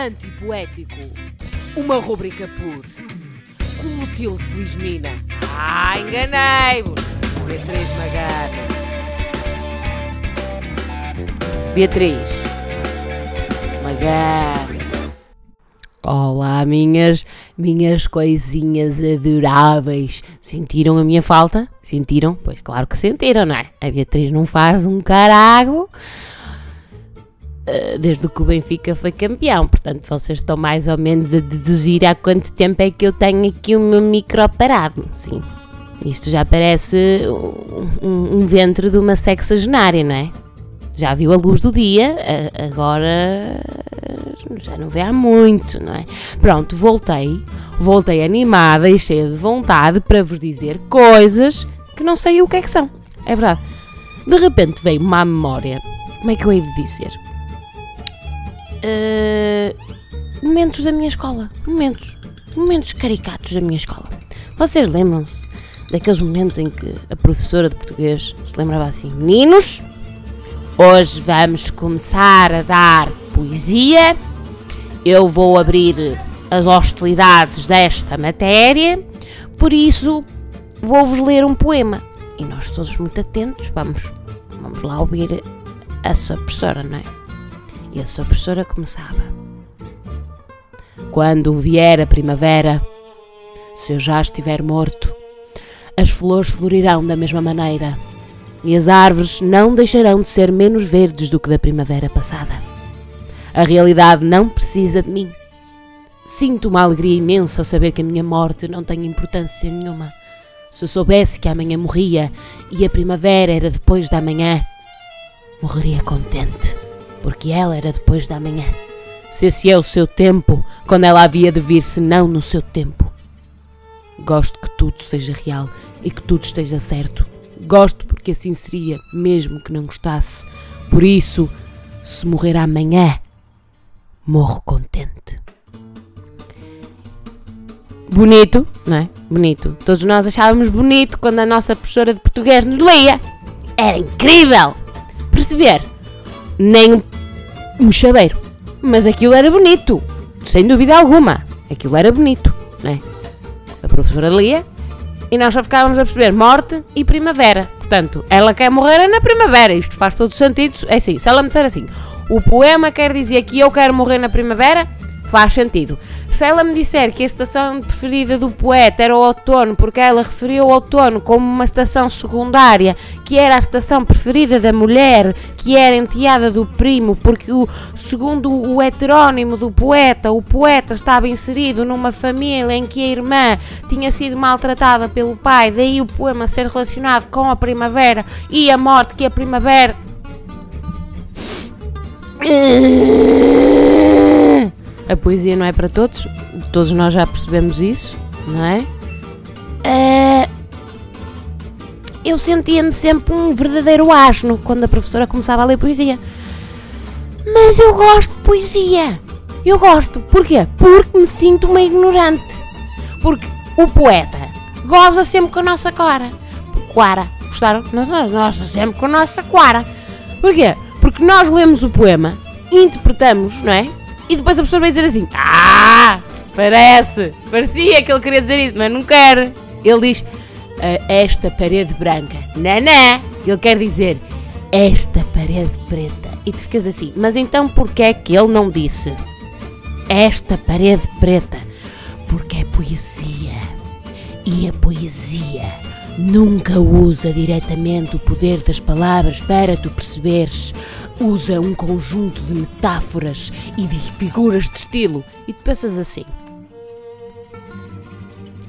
Antipoético. Uma rúbrica por Clotilde Felizmina. Ah, enganei-vos! Beatriz Magano. Beatriz Magano. Olá, minhas, minhas coisinhas adoráveis. Sentiram a minha falta? Sentiram? Pois claro que sentiram, não é? A Beatriz não faz um carago desde que o Benfica foi campeão. Portanto, vocês estão mais ou menos a deduzir há quanto tempo é que eu tenho aqui o meu micro parado. Sim, isto já parece um, um, ventre de uma sexagenária, não é? Já viu a luz do dia, agora já não vê há muito, não é? Pronto, voltei, voltei animada e cheia de vontade para vos dizer coisas que não sei o que é que são. É verdade. De repente veio uma memória. Como é que eu hei de dizer? Uh, momentos da minha escola. Momentos. Momentos caricatos da minha escola. Vocês lembram-se daqueles momentos em que a professora de português se lembrava assim: Meninos, hoje vamos começar a dar poesia. Eu vou abrir as hostilidades desta matéria, por isso vou-vos ler um poema. E nós todos muito atentos, vamos, vamos lá ouvir essa professora, não é? E a sua professora começava: Quando vier a primavera, se eu já estiver morto, as flores florirão da mesma maneira e as árvores não deixarão de ser menos verdes do que da primavera passada. A realidade não precisa de mim. Sinto uma alegria imensa ao saber que a minha morte não tem importância nenhuma. Se eu soubesse que amanhã morria e a primavera era depois da manhã, morreria contente porque ela era depois da manhã. Se esse é o seu tempo, quando ela havia de vir, se não no seu tempo. Gosto que tudo seja real e que tudo esteja certo. Gosto porque assim seria, mesmo que não gostasse. Por isso, se morrer amanhã, morro contente. Bonito, não é? Bonito. Todos nós achávamos bonito quando a nossa professora de português nos lia. Era incrível! Perceber? nem chaveiro. Mas aquilo era bonito, sem dúvida alguma. Aquilo era bonito, né? A professora lia e nós só ficávamos a perceber morte e primavera. Portanto, ela quer morrer na primavera. Isto faz todo sentido. É assim, se ela me disser assim, o poema quer dizer que eu quero morrer na primavera, faz sentido. Se ela me disser que a estação preferida do poeta era o outono, porque ela referiu o outono como uma estação secundária, que era a estação preferida da mulher, que era enteada do primo, porque o, segundo o heterónimo do poeta, o poeta estava inserido numa família em que a irmã tinha sido maltratada pelo pai, daí o poema ser relacionado com a primavera e a morte que a primavera. A poesia não é para todos, todos nós já percebemos isso, não é? Uh, eu sentia-me sempre um verdadeiro asno quando a professora começava a ler poesia. Mas eu gosto de poesia. Eu gosto. Porquê? Porque me sinto uma ignorante. Porque o poeta goza sempre com a nossa cara. Quara. Gostaram? Nós, nós, nós sempre com a nossa quara. Porquê? Porque nós lemos o poema, interpretamos, não é? E depois a pessoa vai dizer assim: Ah, parece, parecia que ele queria dizer isso, mas não quer. Ele diz: ah, Esta parede branca. Nanã. Ele quer dizer: Esta parede preta. E tu ficas assim: Mas então porquê é que ele não disse esta parede preta? Porque é poesia. E a poesia nunca usa diretamente o poder das palavras para tu perceberes usa um conjunto de metáforas e de figuras de estilo e tu pensas assim: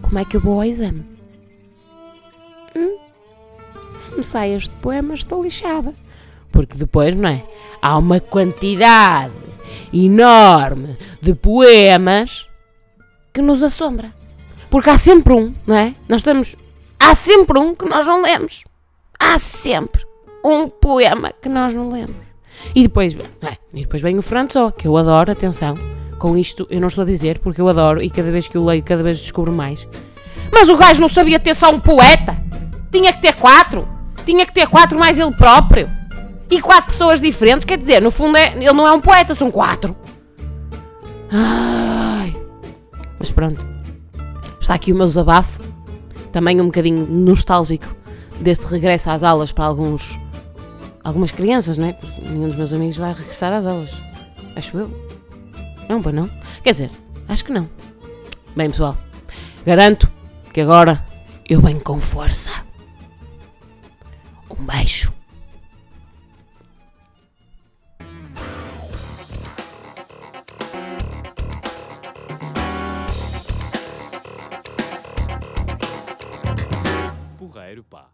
como é que eu vou ao exame? Hum? Se me sai este poema, estou lixada. Porque depois, não é? Há uma quantidade enorme de poemas que nos assombra. Porque há sempre um, não é? Nós estamos. Há sempre um que nós não lemos. Há sempre um poema que nós não lemos. E depois, é, e depois vem o François, que eu adoro, atenção. Com isto eu não estou a dizer porque eu adoro e cada vez que eu leio, cada vez descubro mais. Mas o gajo não sabia ter só um poeta. Tinha que ter quatro. Tinha que ter quatro mais ele próprio. E quatro pessoas diferentes, quer dizer, no fundo é, ele não é um poeta, são quatro. Ai. Mas pronto. Está aqui o meu desabafo. Também um bocadinho nostálgico deste regresso às aulas para alguns. algumas crianças, não é? Porque nenhum dos meus amigos vai regressar às aulas. Acho eu. Não, pois não. Quer dizer, acho que não. Bem, pessoal, garanto que agora eu venho com força. Um beijo. ヘルパ